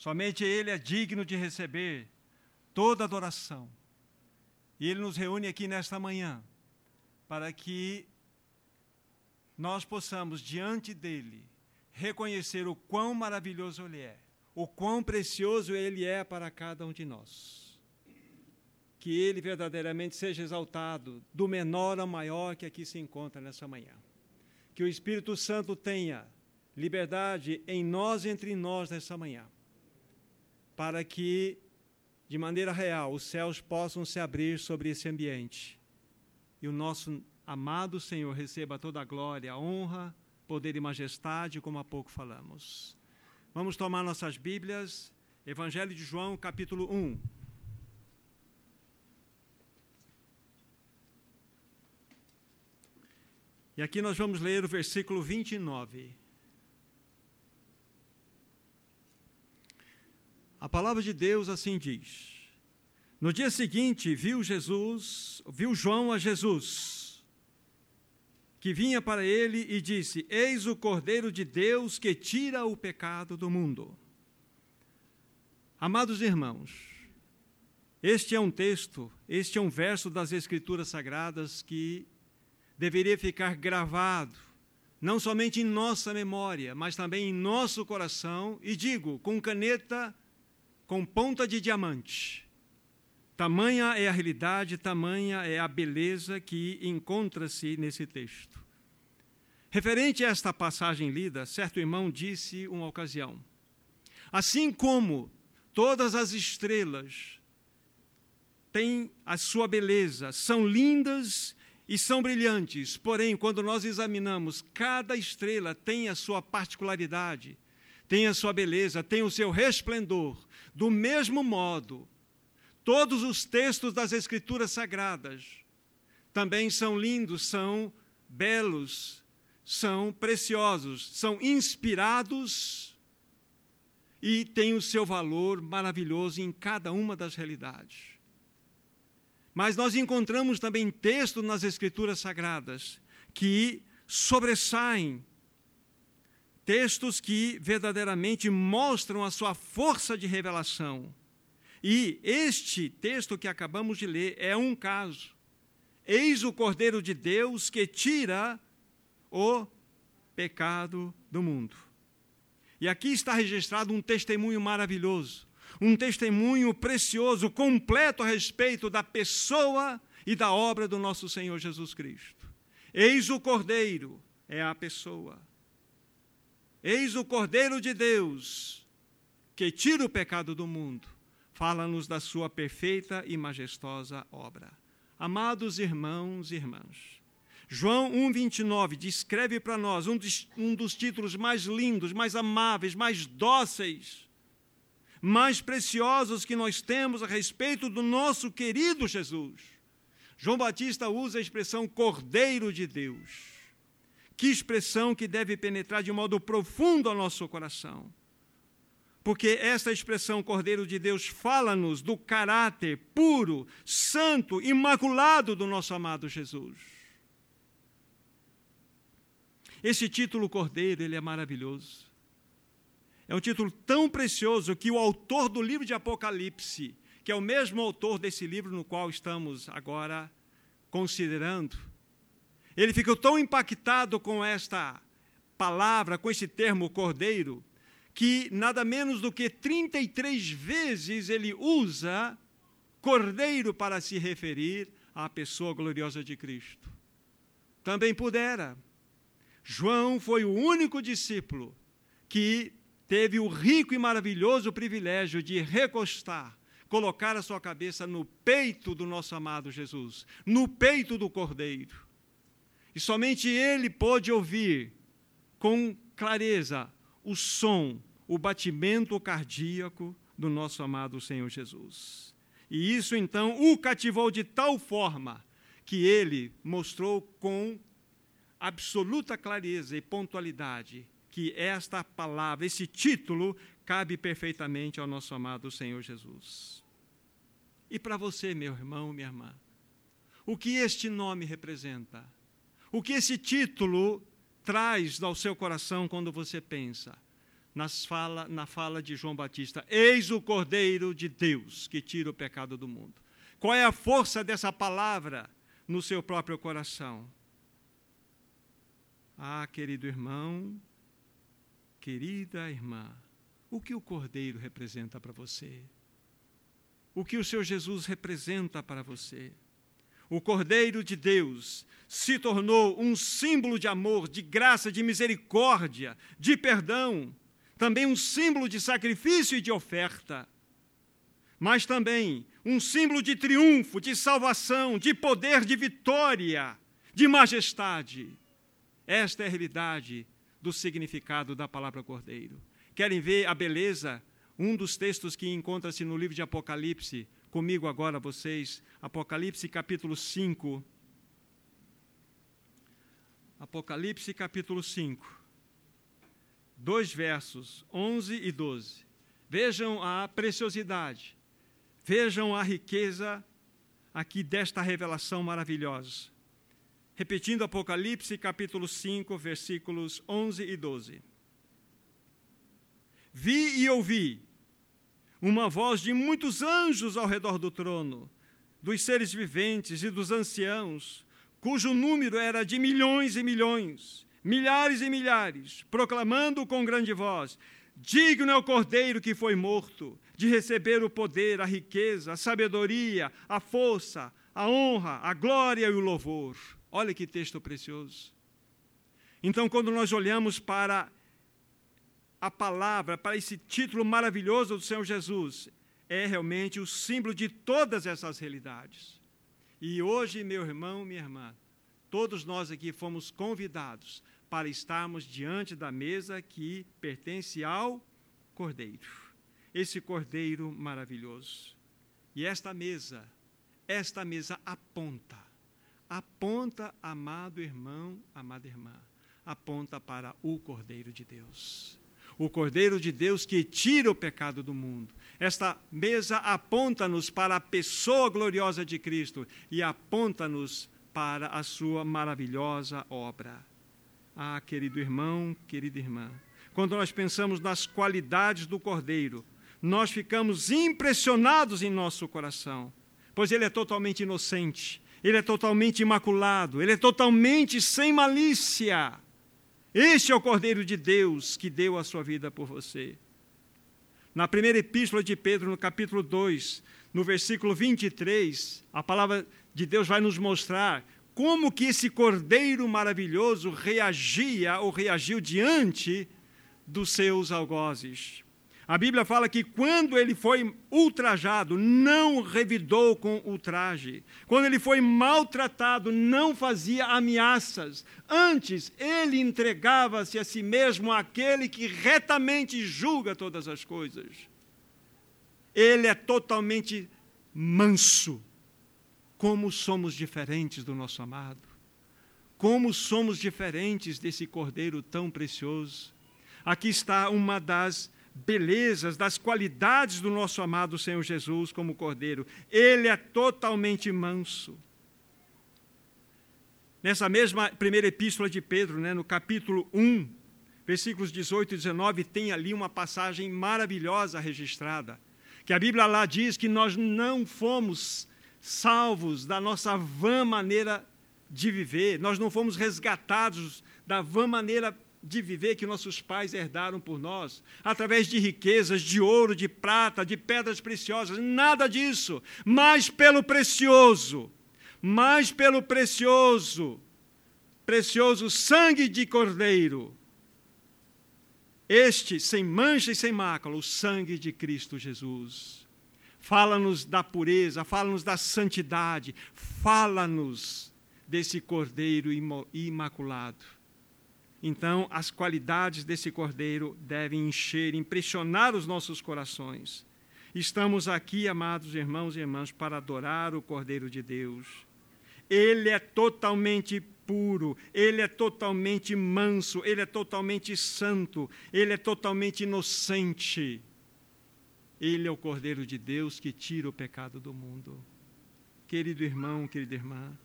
Somente Ele é digno de receber toda adoração. E Ele nos reúne aqui nesta manhã para que nós possamos, diante dEle, reconhecer o quão maravilhoso Ele é, o quão precioso Ele é para cada um de nós. Que Ele verdadeiramente seja exaltado, do menor ao maior que aqui se encontra nessa manhã. Que o Espírito Santo tenha liberdade em nós, entre nós, nessa manhã, para que, de maneira real, os céus possam se abrir sobre esse ambiente e o nosso amado Senhor receba toda a glória, a honra, poder e majestade, como há pouco falamos. Vamos tomar nossas Bíblias, Evangelho de João, capítulo 1. E aqui nós vamos ler o versículo 29. A palavra de Deus assim diz: No dia seguinte, viu Jesus, viu João a Jesus, que vinha para ele e disse: Eis o Cordeiro de Deus que tira o pecado do mundo. Amados irmãos, este é um texto, este é um verso das Escrituras Sagradas que deveria ficar gravado, não somente em nossa memória, mas também em nosso coração, e digo, com caneta com ponta de diamante. Tamanha é a realidade, tamanha é a beleza que encontra-se nesse texto. Referente a esta passagem lida, certo irmão disse uma ocasião: Assim como todas as estrelas têm a sua beleza, são lindas e são brilhantes, porém, quando nós examinamos, cada estrela tem a sua particularidade, tem a sua beleza, tem o seu resplendor, do mesmo modo, todos os textos das Escrituras Sagradas também são lindos, são belos, são preciosos, são inspirados e têm o seu valor maravilhoso em cada uma das realidades. Mas nós encontramos também textos nas Escrituras Sagradas que sobressaem textos que verdadeiramente mostram a sua força de revelação. E este texto que acabamos de ler é um caso. Eis o Cordeiro de Deus que tira o pecado do mundo. E aqui está registrado um testemunho maravilhoso, um testemunho precioso, completo a respeito da pessoa e da obra do nosso Senhor Jesus Cristo. Eis o Cordeiro, é a pessoa. Eis o Cordeiro de Deus, que tira o pecado do mundo. Fala-nos da sua perfeita e majestosa obra. Amados irmãos e irmãs, João 1,29 descreve para nós um dos, um dos títulos mais lindos, mais amáveis, mais dóceis, mais preciosos que nós temos a respeito do nosso querido Jesus. João Batista usa a expressão Cordeiro de Deus. Que expressão que deve penetrar de modo profundo ao nosso coração. Porque esta expressão Cordeiro de Deus fala-nos do caráter puro, santo, imaculado do nosso amado Jesus. Esse título Cordeiro, ele é maravilhoso. É um título tão precioso que o autor do livro de Apocalipse, que é o mesmo autor desse livro no qual estamos agora considerando, ele ficou tão impactado com esta palavra, com esse termo cordeiro, que nada menos do que 33 vezes ele usa cordeiro para se referir à pessoa gloriosa de Cristo. Também pudera. João foi o único discípulo que teve o rico e maravilhoso privilégio de recostar, colocar a sua cabeça no peito do nosso amado Jesus, no peito do cordeiro. E somente ele pôde ouvir com clareza o som, o batimento cardíaco do nosso amado Senhor Jesus. E isso então o cativou de tal forma que ele mostrou com absoluta clareza e pontualidade que esta palavra, esse título, cabe perfeitamente ao nosso amado Senhor Jesus. E para você, meu irmão, minha irmã, o que este nome representa? O que esse título traz ao seu coração quando você pensa? nas fala, na fala de João Batista: Eis o Cordeiro de Deus que tira o pecado do mundo. Qual é a força dessa palavra no seu próprio coração? Ah, querido irmão, querida irmã, o que o Cordeiro representa para você? O que o seu Jesus representa para você? O Cordeiro de Deus se tornou um símbolo de amor, de graça, de misericórdia, de perdão, também um símbolo de sacrifício e de oferta, mas também um símbolo de triunfo, de salvação, de poder, de vitória, de majestade. Esta é a realidade do significado da palavra Cordeiro. Querem ver a beleza? Um dos textos que encontra-se no livro de Apocalipse, comigo agora vocês, Apocalipse capítulo 5. Apocalipse capítulo 5. Dois versos, 11 e 12. Vejam a preciosidade, vejam a riqueza aqui desta revelação maravilhosa. Repetindo Apocalipse capítulo 5, versículos 11 e 12. Vi e ouvi uma voz de muitos anjos ao redor do trono, dos seres viventes e dos anciãos, cujo número era de milhões e milhões, milhares e milhares, proclamando com grande voz: Digno é o cordeiro que foi morto de receber o poder, a riqueza, a sabedoria, a força, a honra, a glória e o louvor. Olha que texto precioso. Então, quando nós olhamos para a palavra, para esse título maravilhoso do Senhor Jesus, é realmente o símbolo de todas essas realidades. E hoje, meu irmão, minha irmã, todos nós aqui fomos convidados para estarmos diante da mesa que pertence ao Cordeiro. Esse Cordeiro maravilhoso. E esta mesa, esta mesa aponta, aponta, amado irmão, amada irmã, aponta para o Cordeiro de Deus o Cordeiro de Deus que tira o pecado do mundo. Esta mesa aponta-nos para a pessoa gloriosa de Cristo e aponta-nos para a sua maravilhosa obra. Ah, querido irmão, querida irmã, quando nós pensamos nas qualidades do Cordeiro, nós ficamos impressionados em nosso coração, pois ele é totalmente inocente, ele é totalmente imaculado, ele é totalmente sem malícia. Este é o Cordeiro de Deus que deu a sua vida por você. Na primeira epístola de Pedro, no capítulo 2, no versículo 23, a palavra de Deus vai nos mostrar como que esse Cordeiro maravilhoso reagia ou reagiu diante dos seus algozes. A Bíblia fala que quando ele foi ultrajado, não revidou com ultraje. Quando ele foi maltratado, não fazia ameaças. Antes, ele entregava-se a si mesmo àquele que retamente julga todas as coisas. Ele é totalmente manso. Como somos diferentes do nosso amado. Como somos diferentes desse cordeiro tão precioso. Aqui está uma das belezas, das qualidades do nosso amado Senhor Jesus como Cordeiro. Ele é totalmente manso. Nessa mesma primeira epístola de Pedro, né, no capítulo 1, versículos 18 e 19, tem ali uma passagem maravilhosa registrada, que a Bíblia lá diz que nós não fomos salvos da nossa vã maneira de viver, nós não fomos resgatados da vã maneira de viver que nossos pais herdaram por nós, através de riquezas, de ouro, de prata, de pedras preciosas, nada disso, mas pelo precioso, mas pelo precioso, precioso sangue de Cordeiro. Este, sem mancha e sem mácula, o sangue de Cristo Jesus. Fala-nos da pureza, fala-nos da santidade, fala-nos desse Cordeiro imaculado então, as qualidades desse cordeiro devem encher, impressionar os nossos corações. Estamos aqui, amados irmãos e irmãs, para adorar o Cordeiro de Deus. Ele é totalmente puro, ele é totalmente manso, ele é totalmente santo, ele é totalmente inocente. Ele é o Cordeiro de Deus que tira o pecado do mundo. Querido irmão, querida irmã,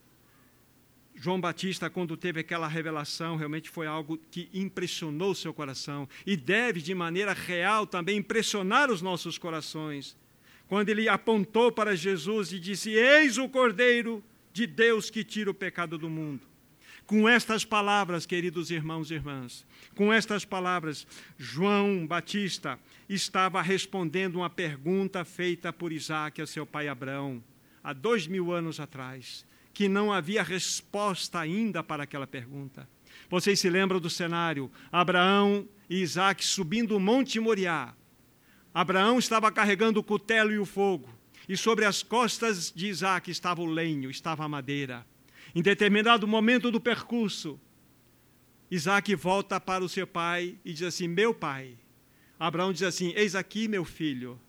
João Batista, quando teve aquela revelação, realmente foi algo que impressionou seu coração e deve, de maneira real, também impressionar os nossos corações. Quando ele apontou para Jesus e disse: Eis o Cordeiro de Deus que tira o pecado do mundo. Com estas palavras, queridos irmãos e irmãs, com estas palavras, João Batista estava respondendo uma pergunta feita por Isaac a seu pai Abraão, há dois mil anos atrás que não havia resposta ainda para aquela pergunta. Vocês se lembram do cenário? Abraão e Isaac subindo o Monte Moriá. Abraão estava carregando o cutelo e o fogo, e sobre as costas de Isaac estava o lenho, estava a madeira. Em determinado momento do percurso, Isaac volta para o seu pai e diz assim: Meu pai. Abraão diz assim: Eis aqui, meu filho.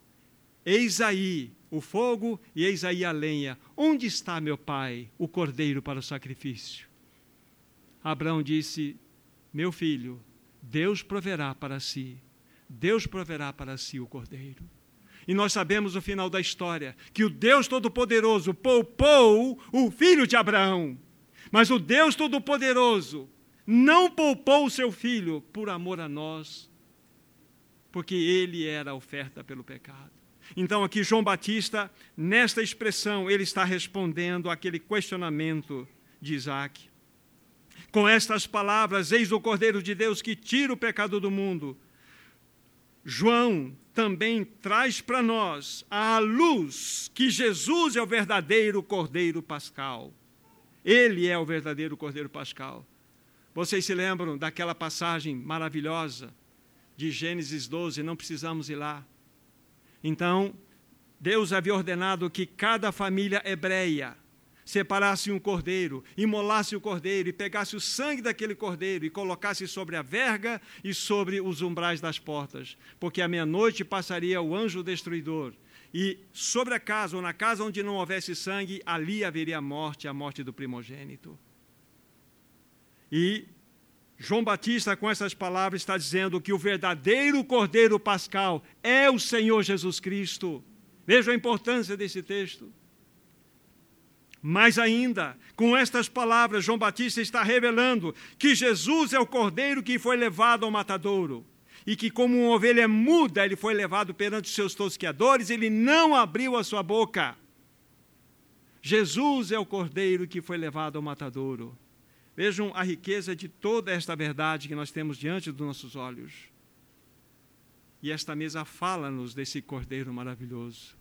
Eis aí o fogo e eis aí a lenha. Onde está, meu pai, o cordeiro para o sacrifício? Abraão disse: Meu filho, Deus proverá para si, Deus proverá para si o cordeiro. E nós sabemos o final da história, que o Deus Todo-Poderoso poupou o filho de Abraão. Mas o Deus Todo-Poderoso não poupou o seu filho por amor a nós, porque ele era oferta pelo pecado. Então, aqui, João Batista, nesta expressão, ele está respondendo àquele questionamento de Isaac. Com estas palavras, eis o Cordeiro de Deus que tira o pecado do mundo. João também traz para nós a luz que Jesus é o verdadeiro Cordeiro Pascal. Ele é o verdadeiro Cordeiro Pascal. Vocês se lembram daquela passagem maravilhosa de Gênesis 12? Não precisamos ir lá então, Deus havia ordenado que cada família hebreia separasse um cordeiro, imolasse o cordeiro e pegasse o sangue daquele cordeiro e colocasse sobre a verga e sobre os umbrais das portas, porque à meia-noite passaria o anjo destruidor. E sobre a casa, ou na casa onde não houvesse sangue, ali haveria a morte, a morte do primogênito. E João Batista, com essas palavras, está dizendo que o verdadeiro Cordeiro Pascal é o Senhor Jesus Cristo. Veja a importância desse texto. Mais ainda, com estas palavras, João Batista está revelando que Jesus é o Cordeiro que foi levado ao matadouro e que, como uma ovelha muda, ele foi levado perante os seus tosqueadores, ele não abriu a sua boca. Jesus é o Cordeiro que foi levado ao matadouro. Vejam a riqueza de toda esta verdade que nós temos diante dos nossos olhos. E esta mesa fala-nos desse Cordeiro maravilhoso.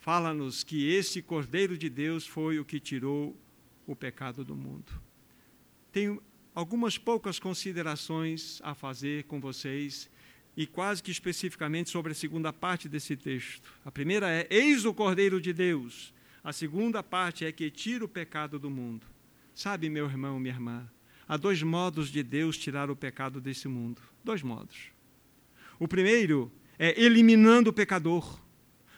Fala-nos que esse Cordeiro de Deus foi o que tirou o pecado do mundo. Tenho algumas poucas considerações a fazer com vocês e quase que especificamente sobre a segunda parte desse texto. A primeira é: Eis o Cordeiro de Deus. A segunda parte é que tira o pecado do mundo. Sabe, meu irmão, minha irmã, há dois modos de Deus tirar o pecado desse mundo. Dois modos. O primeiro é eliminando o pecador,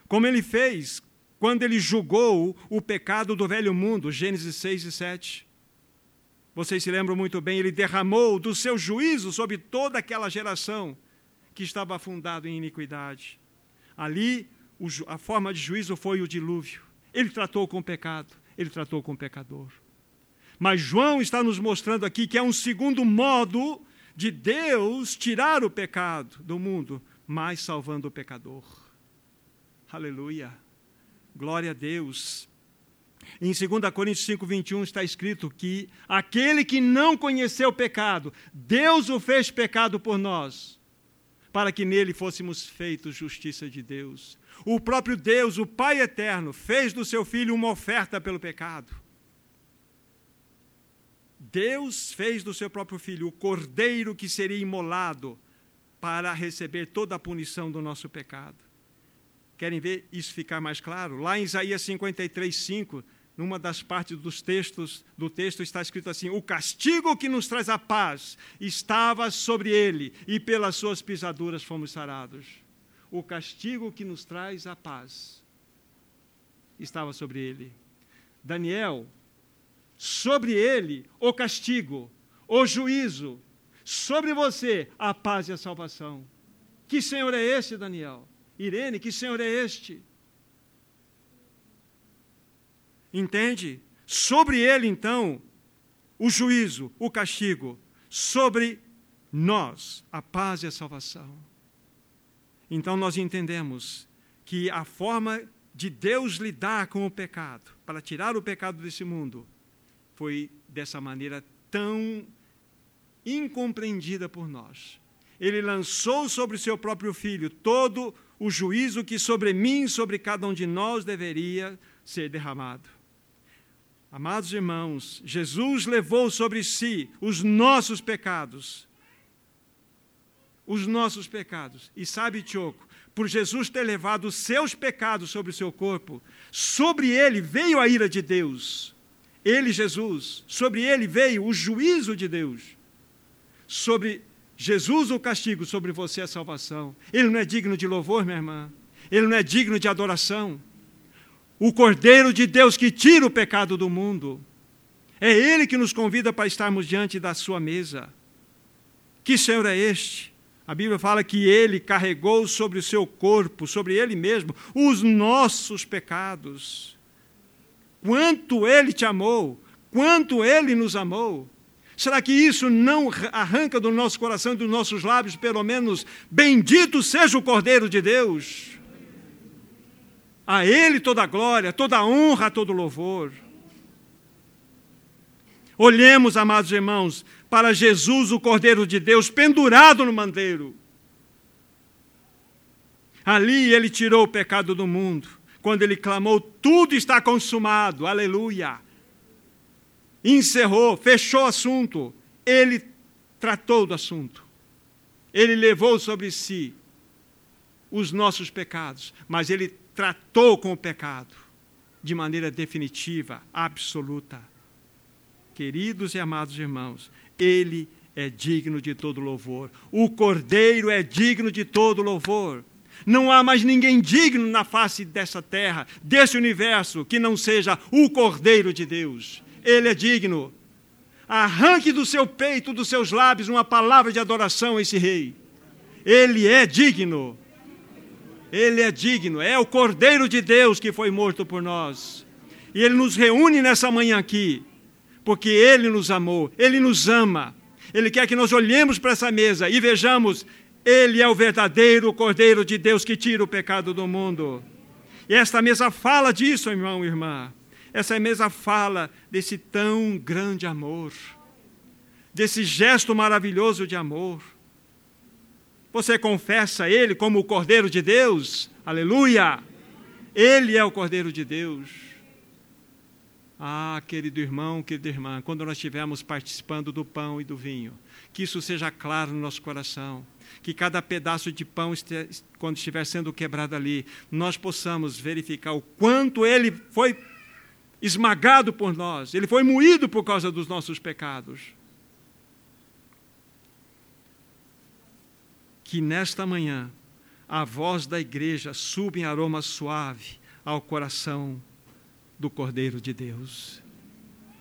como ele fez quando ele julgou o pecado do velho mundo, Gênesis 6 e 7. Vocês se lembram muito bem, ele derramou do seu juízo sobre toda aquela geração que estava afundada em iniquidade. Ali, a forma de juízo foi o dilúvio. Ele tratou com o pecado, ele tratou com o pecador. Mas João está nos mostrando aqui que é um segundo modo de Deus tirar o pecado do mundo, mas salvando o pecador. Aleluia. Glória a Deus. Em 2 Coríntios 5, 21 está escrito que aquele que não conheceu o pecado, Deus o fez pecado por nós, para que nele fôssemos feitos justiça de Deus. O próprio Deus, o Pai eterno, fez do seu filho uma oferta pelo pecado. Deus fez do seu próprio filho o cordeiro que seria imolado para receber toda a punição do nosso pecado. Querem ver isso ficar mais claro? Lá em Isaías 53, 5, numa das partes dos textos do texto está escrito assim: O castigo que nos traz a paz estava sobre ele, e pelas suas pisaduras fomos sarados. O castigo que nos traz a paz estava sobre ele. Daniel sobre ele o castigo, o juízo, sobre você a paz e a salvação. Que Senhor é esse, Daniel? Irene, que Senhor é este? Entende? Sobre ele, então, o juízo, o castigo, sobre nós, a paz e a salvação. Então nós entendemos que a forma de Deus lidar com o pecado, para tirar o pecado desse mundo, foi dessa maneira tão incompreendida por nós. Ele lançou sobre seu próprio filho todo o juízo que sobre mim, sobre cada um de nós deveria ser derramado. Amados irmãos, Jesus levou sobre si os nossos pecados. Os nossos pecados. E sabe, Tioco, por Jesus ter levado os seus pecados sobre o seu corpo, sobre ele veio a ira de Deus. Ele, Jesus, sobre ele veio o juízo de Deus. Sobre Jesus o castigo, sobre você a salvação. Ele não é digno de louvor, minha irmã. Ele não é digno de adoração. O Cordeiro de Deus que tira o pecado do mundo. É Ele que nos convida para estarmos diante da sua mesa. Que Senhor é este? A Bíblia fala que ele carregou sobre o seu corpo, sobre ele mesmo, os nossos pecados. Quanto ele te amou, quanto ele nos amou. Será que isso não arranca do nosso coração e dos nossos lábios, pelo menos, bendito seja o Cordeiro de Deus? A Ele toda a glória, toda a honra, todo louvor. Olhemos, amados irmãos, para Jesus, o Cordeiro de Deus, pendurado no mandeiro. Ali ele tirou o pecado do mundo, quando ele clamou: Tudo está consumado, aleluia. Encerrou, fechou o assunto. Ele tratou do assunto. Ele levou sobre si os nossos pecados, mas ele tratou com o pecado de maneira definitiva, absoluta. Queridos e amados irmãos, ele é digno de todo louvor. O Cordeiro é digno de todo louvor. Não há mais ninguém digno na face dessa terra, desse universo, que não seja o Cordeiro de Deus. Ele é digno. Arranque do seu peito, dos seus lábios, uma palavra de adoração a esse Rei. Ele é digno. Ele é digno. É o Cordeiro de Deus que foi morto por nós. E ele nos reúne nessa manhã aqui porque Ele nos amou, Ele nos ama. Ele quer que nós olhemos para essa mesa e vejamos: Ele é o verdadeiro Cordeiro de Deus que tira o pecado do mundo. E esta mesa fala disso, irmão e irmã. Essa mesa fala desse tão grande amor, desse gesto maravilhoso de amor. Você confessa Ele como o Cordeiro de Deus? Aleluia! Ele é o Cordeiro de Deus. Ah, querido irmão, querida irmã, quando nós estivermos participando do pão e do vinho, que isso seja claro no nosso coração, que cada pedaço de pão, quando estiver sendo quebrado ali, nós possamos verificar o quanto ele foi esmagado por nós, ele foi moído por causa dos nossos pecados. Que nesta manhã a voz da igreja suba em aroma suave ao coração do Cordeiro de Deus.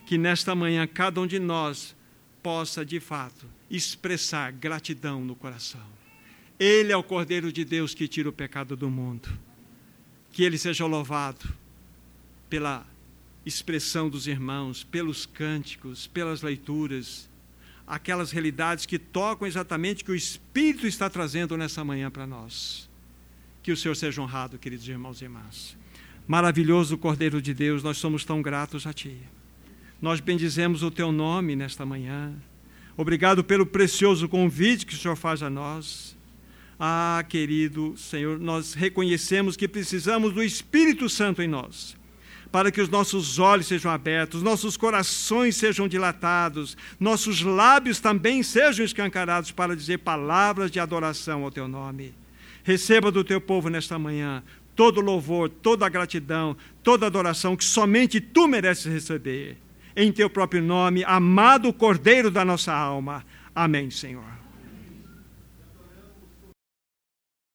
Que nesta manhã cada um de nós possa, de fato, expressar gratidão no coração. Ele é o Cordeiro de Deus que tira o pecado do mundo. Que ele seja louvado pela expressão dos irmãos, pelos cânticos, pelas leituras, aquelas realidades que tocam exatamente o que o Espírito está trazendo nessa manhã para nós. Que o Senhor seja honrado, queridos irmãos e irmãs. Maravilhoso Cordeiro de Deus, nós somos tão gratos a Ti. Nós bendizemos o Teu nome nesta manhã. Obrigado pelo precioso convite que o Senhor faz a nós. Ah, querido Senhor, nós reconhecemos que precisamos do Espírito Santo em nós, para que os nossos olhos sejam abertos, nossos corações sejam dilatados, nossos lábios também sejam escancarados para dizer palavras de adoração ao Teu nome. Receba do Teu povo nesta manhã todo louvor, toda gratidão, toda adoração que somente tu mereces receber. Em teu próprio nome, amado Cordeiro da nossa alma. Amém, Senhor.